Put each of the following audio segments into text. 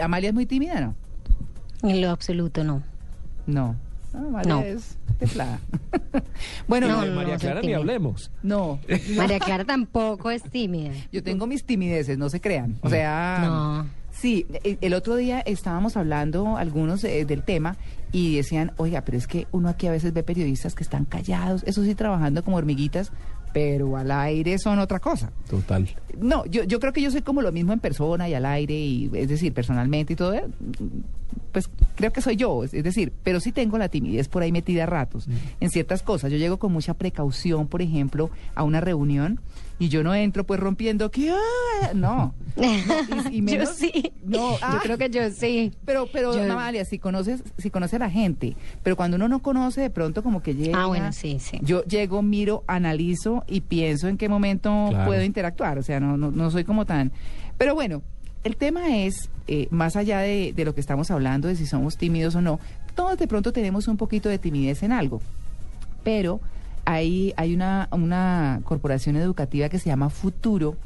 Amalia es muy tímida, ¿no? En lo absoluto no. No. Amalia No. es templada. bueno, No, no, no, María no, Clara ni hablemos. no. María Clara tampoco es tímida. Yo tengo mis timideces, no se crean. O sea, No. sí, el otro día estábamos hablando algunos eh, del tema y decían, oiga, pero es que uno aquí a veces ve periodistas que están callados, eso sí, trabajando como hormiguitas, pero al aire son otra cosa. Total. No, yo, yo creo que yo soy como lo mismo en persona y al aire, y es decir, personalmente y todo, eh, pues creo que soy yo, es decir, pero sí tengo la timidez por ahí metida a ratos en ciertas cosas. Yo llego con mucha precaución, por ejemplo, a una reunión y yo no entro pues rompiendo que, ah, no. No, y- y yo sí. No, ah, Yo creo que yo sí. pero, pero, Yo- Amalia, si conoces, si conoce a la gente, pero cuando uno no conoce, de pronto como que llega. Ah, bueno, sí, sí. Yo llego, miro, analizo y pienso en qué momento Claro. puedo interactuar. O sea, no, no, no soy como tan. Pero bueno, el tema es, eh, más allá de, de lo que estamos hablando, de si somos tímidos o no, todos de pronto tenemos un poquito de timidez en algo. Pero hay, hay una, una corporación educativa que se llama Futuro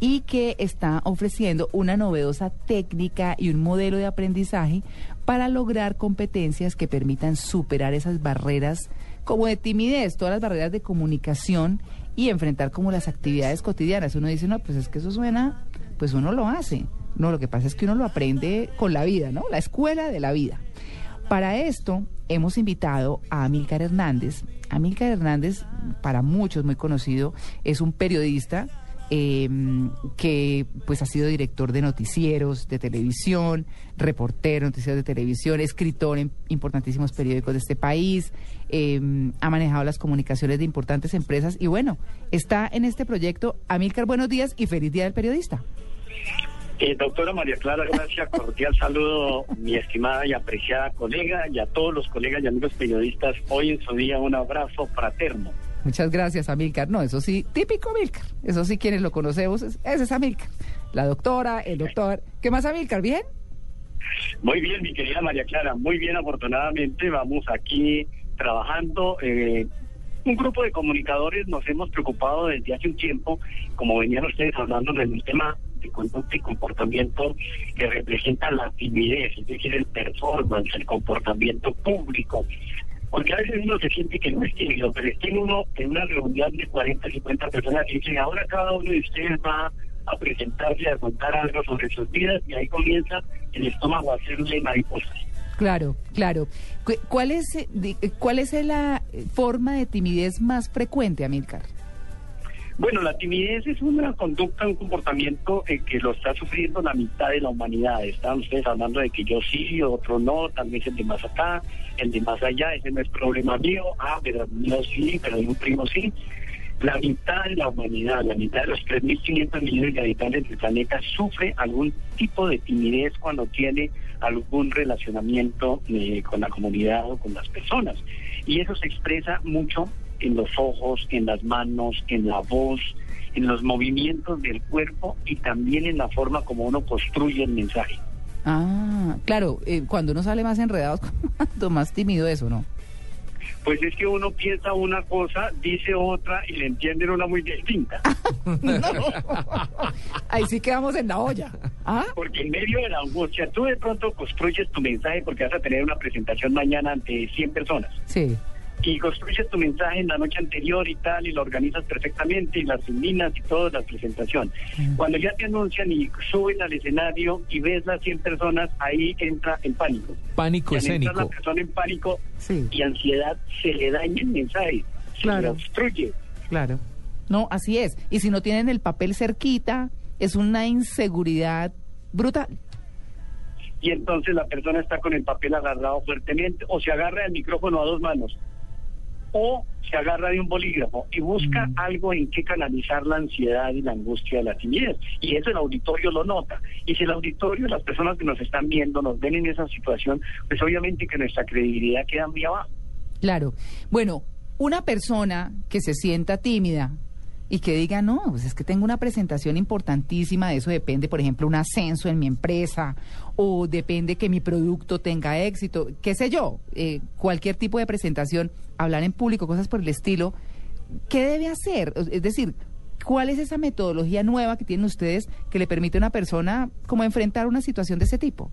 y que está ofreciendo una novedosa técnica y un modelo de aprendizaje para lograr competencias que permitan superar esas barreras como de timidez, todas las barreras de comunicación y enfrentar como las actividades cotidianas. Uno dice, no, pues es que eso suena, pues uno lo hace. No, lo que pasa es que uno lo aprende con la vida, ¿no? La escuela de la vida. Para esto hemos invitado a Amílcar Hernández. Amílcar Hernández, para muchos muy conocido, es un periodista eh, que pues ha sido director de noticieros de televisión, reportero noticieros de televisión, escritor en importantísimos periódicos de este país, eh, ha manejado las comunicaciones de importantes empresas y bueno, está en este proyecto. Amílcar, buenos días y feliz día del periodista. Eh, doctora María Clara, gracias, cordial saludo, mi estimada y apreciada colega, y a todos los colegas y amigos periodistas, hoy en su día un abrazo fraterno. Muchas gracias, Amílcar. No, eso sí, típico Amílcar. Eso sí, quienes lo conocemos, es- ese es Amílcar. La doctora, el doctor. ¿Qué más, Amílcar? ¿Bien? Muy bien, mi querida María Clara, muy bien, afortunadamente, vamos aquí trabajando. eh, un grupo de comunicadores nos hemos preocupado desde hace un tiempo, como venían ustedes hablando del tema de conducta y comportamiento que representa la timidez, es decir, el performance, el comportamiento público. Porque a veces uno se siente que no es tímido, pero está en uno en una reunión de 40, 50 personas y dice, ahora cada uno de ustedes va a presentarse, a contar algo sobre sus vidas y ahí comienza el estómago a hacerle mariposas. Claro, claro. Cu- ¿Cuál es, eh, cuál es la eh, forma de timidez más frecuente, Amílcar? Bueno, la timidez es una conducta, un comportamiento eh, que lo está sufriendo la mitad de la humanidad. Estaban ustedes hablando de que yo sí, otro no, tal vez el de más acá, el de más allá, ese no es problema mío, ah, pero mío sí, pero de un primo sí. La mitad de la humanidad, la mitad de los 3.500 millones de habitantes del planeta sufre algún tipo de timidez cuando tiene algún relacionamiento eh, con la comunidad o con las personas. Y eso se expresa mucho en los ojos, en las manos, en la voz, en los movimientos del cuerpo y también en la forma como uno construye el mensaje. Ah, claro, eh, cuando uno sale más enredado, cuando más tímido eso, ¿no? Pues es que uno piensa una cosa, dice otra y le entienden una muy distinta. Ahí sí quedamos en la olla. ¿Ah? Porque en medio de la angustia, tú de pronto construyes tu mensaje porque vas a tener una presentación mañana ante 100 personas. Sí. Y construyes tu mensaje en la noche anterior y tal, y lo organizas perfectamente, y las terminas y toda la presentación. Cuando ya te anuncian y suben al escenario y ves las 100 personas, ahí entra el pánico. Pánico Y al entrar la escénico. persona en pánico Sí. y ansiedad, se le daña el mensaje, se Claro. le obstruye. Claro. No, así es. Y si no tienen el papel cerquita, es una inseguridad brutal. y entonces la persona está con el papel agarrado fuertemente o se agarra el micrófono a dos manos o se agarra de un bolígrafo y busca Mm. algo en que canalizar la ansiedad y la angustia de la timidez. Y eso el auditorio lo nota. Y si el auditorio, las personas que nos están viendo, nos ven en esa situación, pues obviamente que nuestra credibilidad queda muy abajo. Claro. Bueno, una persona que se sienta tímida y que diga, no, pues es que tengo una presentación importantísima, de eso depende, por ejemplo, un ascenso en mi empresa o depende que mi producto tenga éxito, qué sé yo, eh, cualquier tipo de presentación, hablar en público, cosas por el estilo, ¿qué debe hacer? Es decir, ¿Cuál es esa metodología nueva que tienen ustedes que le permite a una persona como enfrentar una situación de ese tipo?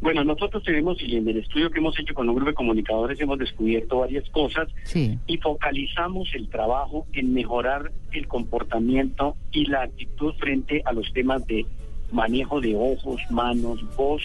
Bueno, nosotros tenemos, y en el estudio que hemos hecho con un grupo de comunicadores, hemos descubierto varias cosas Sí. y focalizamos el trabajo en mejorar el comportamiento y la actitud frente a los temas de manejo de ojos, manos, voz,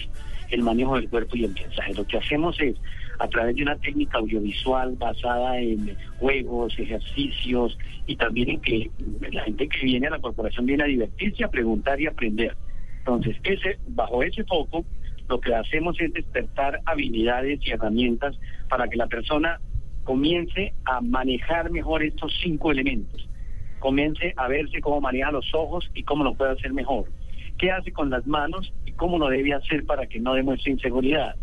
el manejo del cuerpo y el mensaje. Lo que hacemos es, a través de una técnica audiovisual basada en juegos, ejercicios y también en que la gente que viene a la corporación viene a divertirse, a preguntar y aprender. Entonces, ese, bajo ese foco, lo que hacemos es despertar habilidades y herramientas para que la persona comience a manejar mejor estos cinco elementos. Comience a verse cómo maneja los ojos y cómo lo puede hacer mejor. ¿Qué hace con las manos y cómo lo debe hacer para que no demuestre inseguridad?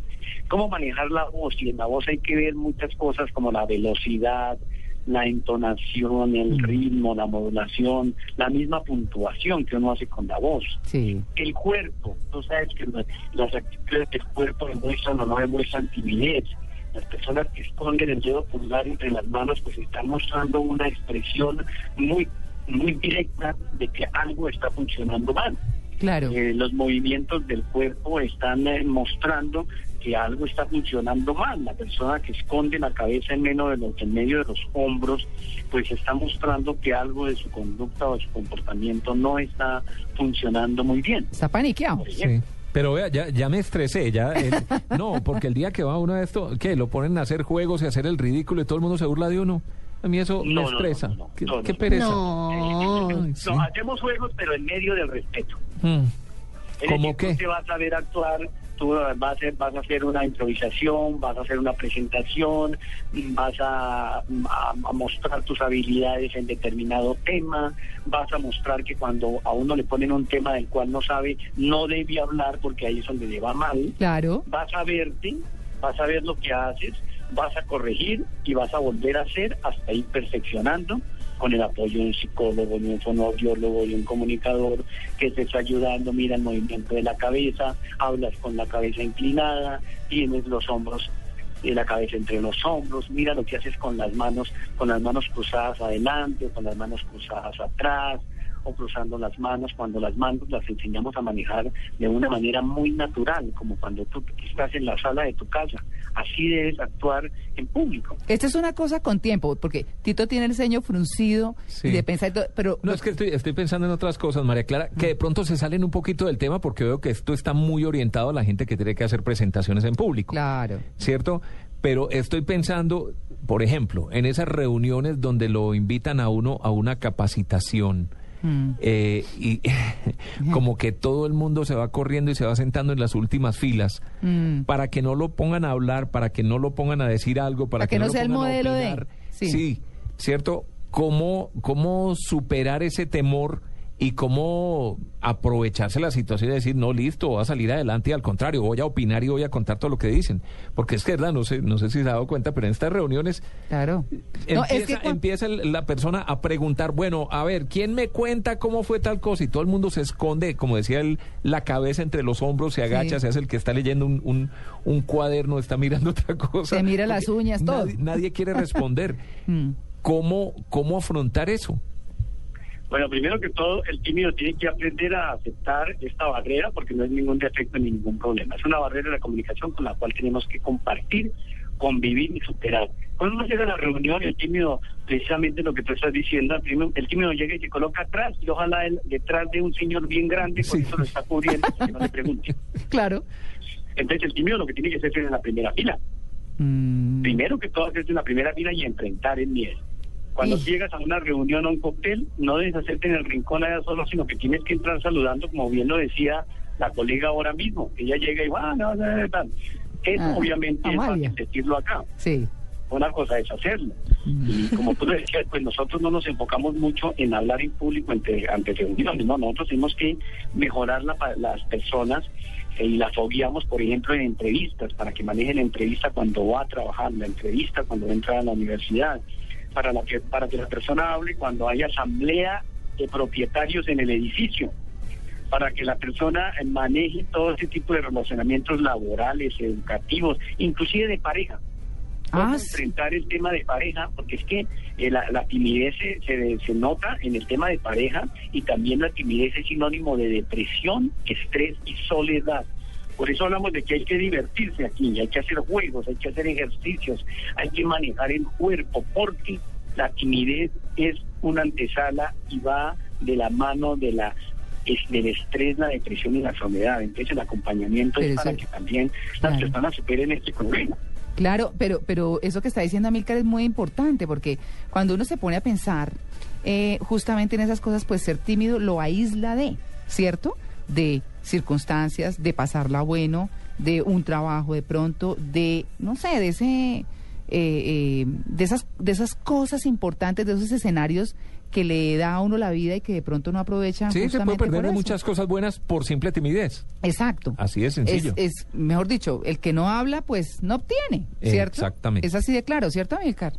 ¿Cómo manejar la voz? Y en la voz hay que ver muchas cosas como la velocidad, la entonación, el ritmo, la modulación, la misma puntuación que uno hace con la voz Sí. el cuerpo. Tú sabes que la- las actitudes del cuerpo demuestran o no demuestran timidez. Las personas que esconden el dedo pulgar entre las manos pues están mostrando una expresión muy muy directa de que algo está funcionando mal. Claro. Eh, los movimientos del cuerpo están eh, mostrando que algo está funcionando mal. La persona que esconde la cabeza en, menos de los, en medio de los hombros, pues está mostrando que algo de su conducta o de su comportamiento no está funcionando muy bien. Está paniqueado. Sí. Pero vea, ya, ya me estresé, ya. el- no, porque el día que va uno a esto, ¿qué? Lo ponen a hacer juegos y a hacer el ridículo y todo el mundo se burla de uno. A mí eso me No, no, no, estresa. no, no, ¿Qué, no, qué pereza? No. Ay, sí. No, hacemos juegos, pero en medio del respeto. Mm. Es ¿Cómo qué? Tú te vas a ver actuar, tú vas a, hacer, vas a hacer una improvisación, vas a hacer una presentación, vas a, a- a mostrar tus habilidades en determinado tema, vas a mostrar que cuando a uno le ponen un tema del cual no sabe, no debe hablar porque ahí es donde le va mal. Claro. Vas a verte, vas a ver lo que haces, vas a corregir y vas a volver a hacer hasta ir perfeccionando con el apoyo de un psicólogo, de un fonoaudiólogo, de un comunicador que te está ayudando, mira el movimiento de la cabeza, hablas con la cabeza inclinada, tienes los hombros y la cabeza entre los hombros, mira lo que haces con las manos, con las manos cruzadas adelante, con las manos cruzadas atrás, o cruzando las manos, cuando las manos las enseñamos a manejar de una manera muy natural, como cuando tú estás en la sala de tu casa. Así debes actuar en público. Esta es una cosa con tiempo, porque Tito tiene el ceño fruncido Sí. y de pensar, pero No, es que estoy, estoy pensando en otras cosas, María Clara, que de pronto se salen un poquito del tema porque veo que esto está muy orientado a la gente que tiene que hacer presentaciones en público. claro. ¿cierto? Pero estoy pensando, por ejemplo, en esas reuniones donde lo invitan a uno a una capacitación. Mm. eh, y como que todo el mundo se va corriendo y se va sentando en las últimas filas Mm. para que no lo pongan a hablar, para que no lo pongan a decir algo, para, Para que no lo sea el pongan a modelo de- opinar. sí. sí, ¿cierto? ¿Cómo, ¿Cómo superar ese temor y cómo aprovecharse la situación y decir, no, listo, voy a salir adelante y al contrario, voy a opinar y voy a contar todo lo que dicen? Porque es que, verdad, no sé, no sé si se ha dado cuenta, pero en estas reuniones Claro. empieza, No, es que cuan- empieza la persona a preguntar, bueno, a ver, ¿quién me cuenta cómo fue tal cosa? Y todo el mundo se esconde, como decía él, la cabeza entre los hombros, se agacha, Sí. se hace el que está leyendo un, un, un cuaderno, está mirando otra cosa. Se mira las uñas, todo. Nadie, nadie quiere responder. Mm. ¿Cómo, ¿Cómo afrontar eso? Bueno, primero que todo, el tímido tiene que aprender a aceptar esta barrera porque no es ningún defecto ni ningún problema. Es una barrera de la comunicación con la cual tenemos que compartir, convivir y superar. Cuando uno llega a la reunión, el tímido, precisamente lo que tú estás diciendo, el tímido, llega y se coloca atrás y ojalá él detrás de un señor bien grande, por Sí. eso lo está cubriendo, que no le pregunte. Claro. Entonces el tímido lo que tiene que hacer es en la primera fila. Mm. Primero que todo, hacerse en la primera fila y enfrentar el miedo. Cuando llegas a una reunión o un cóctel, no debes hacerte en el rincón allá solo, sino que tienes que entrar saludando, como bien lo decía la colega ahora mismo. Ella llega y va, no, no, no, tal. Eso Ah, obviamente Amalia. es fácil decirlo acá. Sí. Una cosa es hacerlo. Mm. Y como tú decías, pues nosotros no nos enfocamos mucho en hablar en público ante, ante reuniones, no, nosotros tenemos que mejorar la las personas eh, y las fogueamos, por ejemplo, en entrevistas, para que manejen la entrevista cuando va a trabajar, la entrevista cuando entra a la universidad, para, la que, para que la persona hable cuando hay asamblea de propietarios en el edificio, para que la persona maneje todo ese tipo de relacionamientos laborales, educativos, inclusive de pareja. Ah, sí. enfrentar el tema de pareja, porque es que eh, la, la timidez se, se, se nota en el tema de pareja y también la timidez es sinónimo de depresión, estrés y soledad. Por eso hablamos de que hay que divertirse aquí, hay que hacer juegos, hay que hacer ejercicios, hay que manejar el cuerpo, porque la timidez es una antesala y va de la mano de la es del estrés, la depresión y la soledad. Entonces el acompañamiento Pero es para eso- que también claro. las personas superen este problema. Claro, pero, pero eso que está diciendo Amílcar es muy importante porque cuando uno se pone a pensar eh, justamente en esas cosas, pues ser tímido lo aísla de, ¿cierto? De circunstancias, de pasarla bueno, de un trabajo de pronto, de, no sé, de ese, eh, eh, de esas, de esas cosas importantes, de esos escenarios que le da a uno la vida y que de pronto no aprovecha. Sí, se puede perder de muchas cosas buenas por simple timidez. Exacto. Así de sencillo. Es, es, mejor dicho, el que no habla, pues no obtiene, ¿cierto? Exactamente. Es así de claro, ¿cierto, Amílcar?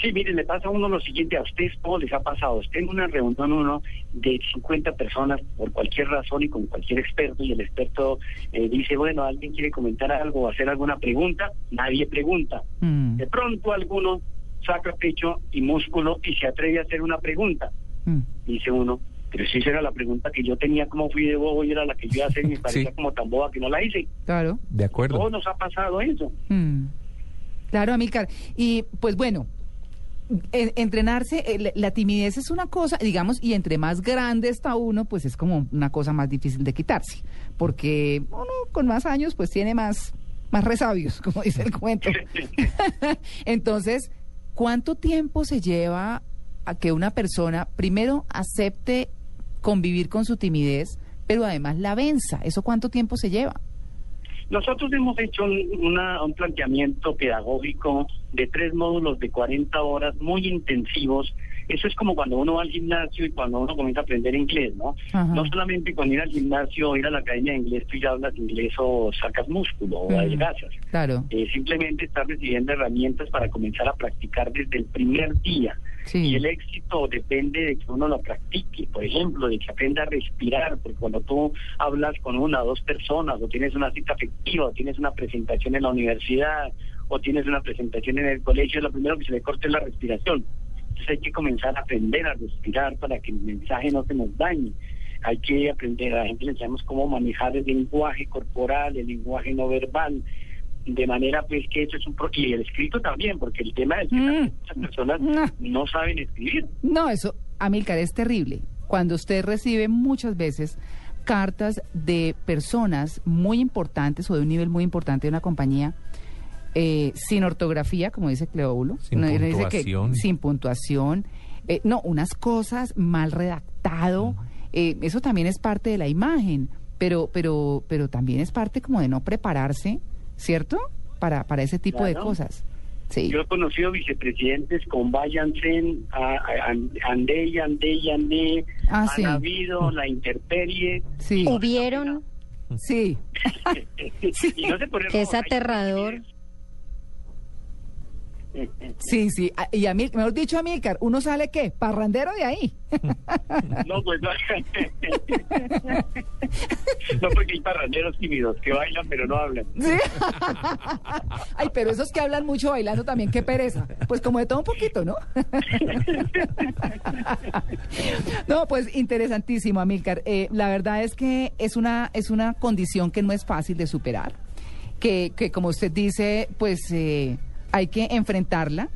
Sí, mire, le pasa a uno lo siguiente, a ustedes todos les ha pasado. Usted en una reunión uno de 50 personas por cualquier razón y con cualquier experto y el experto eh, dice, bueno, alguien quiere comentar algo o hacer alguna pregunta, nadie pregunta. Mm, De pronto alguno saca pecho y músculo y se atreve a hacer una pregunta. mm. Dice uno, pero si esa era la pregunta que yo tenía, como fui de bobo y era la que yo iba a hacer y me parecía Sí. como tan boba que no la hice. Claro. De acuerdo. Todos nos ha pasado eso. Mm. Claro, Amílcar. Y pues bueno, en- entrenarse, eh, la timidez es una cosa, digamos, y entre más grande está uno, pues es como una cosa más difícil de quitarse. Porque uno con más años, pues tiene más, más resabios, como dice el cuento. Entonces, ¿cuánto tiempo se lleva a que una persona primero acepte convivir con su timidez, pero además la venza? ¿Eso cuánto tiempo se lleva? Nosotros hemos hecho un, una- un planteamiento pedagógico de tres módulos de 40 horas muy intensivos. Eso es como cuando uno va al gimnasio y cuando uno comienza a aprender inglés, ¿no? Ajá. No solamente con ir al gimnasio o ir a la academia de inglés, tú ya hablas inglés o sacas músculo o Mm. adelgazas. Claro. Eh, simplemente estar recibiendo herramientas para comenzar a practicar desde el primer día. Sí. Y el éxito depende de que uno lo practique, por ejemplo, de que aprenda a respirar, porque cuando tú hablas con una o dos personas, o tienes una cita afectiva, o tienes una presentación en la universidad, o tienes una presentación en el colegio, lo primero que se le corta es la respiración. Entonces hay que comenzar a aprender a respirar para que el mensaje no se nos dañe. Hay que aprender, a la gente le enseñamos cómo manejar el lenguaje corporal, el lenguaje no verbal, de manera pues que eso es un... pro- Y el escrito también, porque el tema es que Mm. muchas personas No. no saben escribir. No, eso, Amílcar, es terrible. Cuando usted recibe muchas veces cartas de personas muy importantes o de un nivel muy importante de una compañía eh, sin ortografía, como dice Cleóbulo. Sin No, él dice puntuación. sin puntuación. eh, no, unas cosas mal redactado. eh, eso también es parte de la imagen, pero, pero, pero también es parte como de no prepararse, ¿cierto? Para, para ese tipo de cosas. Sí. Yo he conocido vicepresidentes con váyanse, andé y andé y andé, Ah, han sí. habido la intemperie. Sí. Hubieron, Sí. y no se es aterrador. Sí, sí. A- Y a mí, mejor dicho, Amílcar, ¿uno sale qué? Parrandero de ahí. No, pues no. no, porque hay parranderos tímidos que bailan pero no hablan. Sí. Ay, pero esos que hablan mucho bailando también, qué pereza. Pues como de todo un poquito, ¿no? No, pues interesantísimo, Amílcar. Eh, la verdad es que es una, es una condición que no es fácil de superar. Que, que como usted dice, pues eh, hay que enfrentarla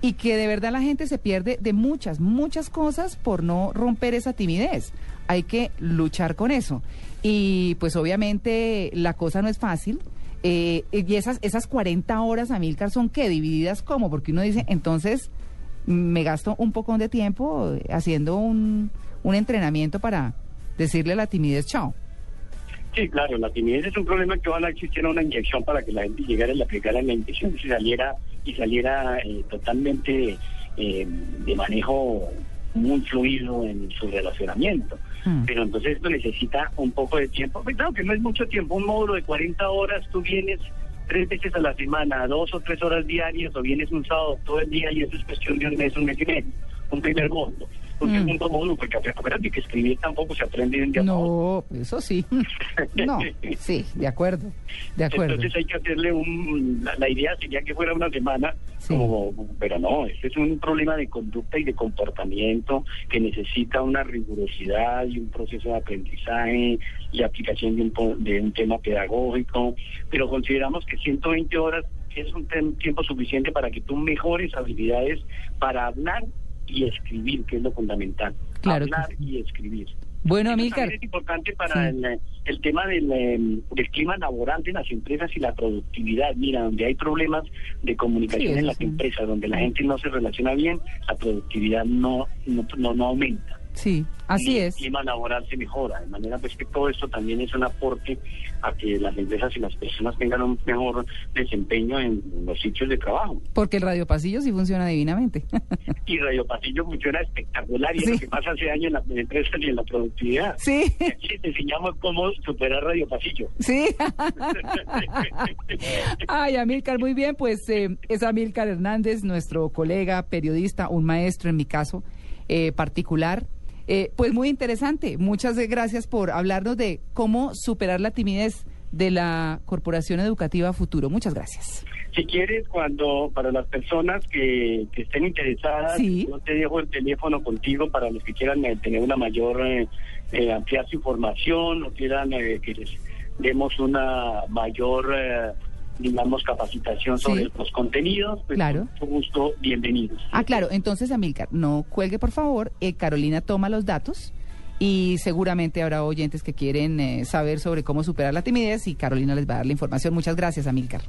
y que de verdad la gente se pierde de muchas, muchas cosas por no romper esa timidez. Hay que luchar con eso. Y pues obviamente la cosa no es fácil. Eh, y esas, esas 40 horas, Amílcar, son que divididas como, porque uno dice, entonces me gasto un poco de tiempo haciendo un, un entrenamiento para decirle a la timidez chao. Sí, claro, la timidez es un problema que ojalá existiera una inyección para que la gente llegara y le aplicara la inyección y saliera, y saliera eh, totalmente eh, de manejo muy fluido en su relacionamiento. Hmm. Pero entonces esto necesita un poco de tiempo. Pues claro que no es mucho tiempo, un módulo de 40 horas, tú vienes tres veces a la semana, dos o tres horas diarias, o vienes un sábado todo el día y eso es cuestión de un mes, un mes y medio, un primer módulo. Un Mm. segundo módulo, porque acuérdate que escribir tampoco se aprende de un día. No, eso sí. No, sí, de acuerdo, de acuerdo. Entonces hay que hacerle un... La, la idea sería que fuera una semana, Sí. como, pero no, este es un problema de conducta y de comportamiento que necesita una rigurosidad y un proceso de aprendizaje y aplicación de un, de un tema pedagógico, pero consideramos que 120 horas es un tiempo suficiente para que tú mejores habilidades para hablar y escribir, que es lo fundamental. Claro hablar y escribir. Bueno, Amílcar, es importante para Sí. el, el tema del, eh, del clima laboral de las empresas y la productividad. Mira, donde hay problemas de comunicación Sí, en las sí. empresas, donde la gente no se relaciona bien, la productividad no, no, no, no aumenta. Sí, así Y es. El clima laboral se mejora. De manera pues que todo esto también es un aporte a que las empresas y las personas tengan un mejor desempeño en los sitios de trabajo. Porque el Radio Pasillo sí funciona divinamente. Y Radio Pasillo funciona espectacular y Sí. es lo que pasa hace años en las empresas y en la productividad. Sí, Sí, te enseñamos cómo superar Radio Pasillo. sí. Ay, Amílcar, muy bien, pues eh, es Amílcar Hernández, nuestro colega, periodista, un maestro en mi caso eh, particular. Eh, pues muy interesante. Muchas gracias por hablarnos de cómo superar la timidez de la Corporación Educativa Futuro. Muchas gracias. Si quieres, cuando para las personas que, que estén interesadas, Sí. yo te dejo el teléfono contigo para los que quieran eh, tener una mayor, eh, eh, ampliar su información o quieran eh, que les demos una mayor, eh, digamos, capacitación sobre Sí. los contenidos. Pues, Claro. Con mucho gusto, bienvenidos. Ah, claro. Entonces, Amílcar, no cuelgue, por favor. Eh, Carolina toma los datos y seguramente habrá oyentes que quieren eh, saber sobre cómo superar la timidez y Carolina les va a dar la información. Muchas gracias, Amílcar.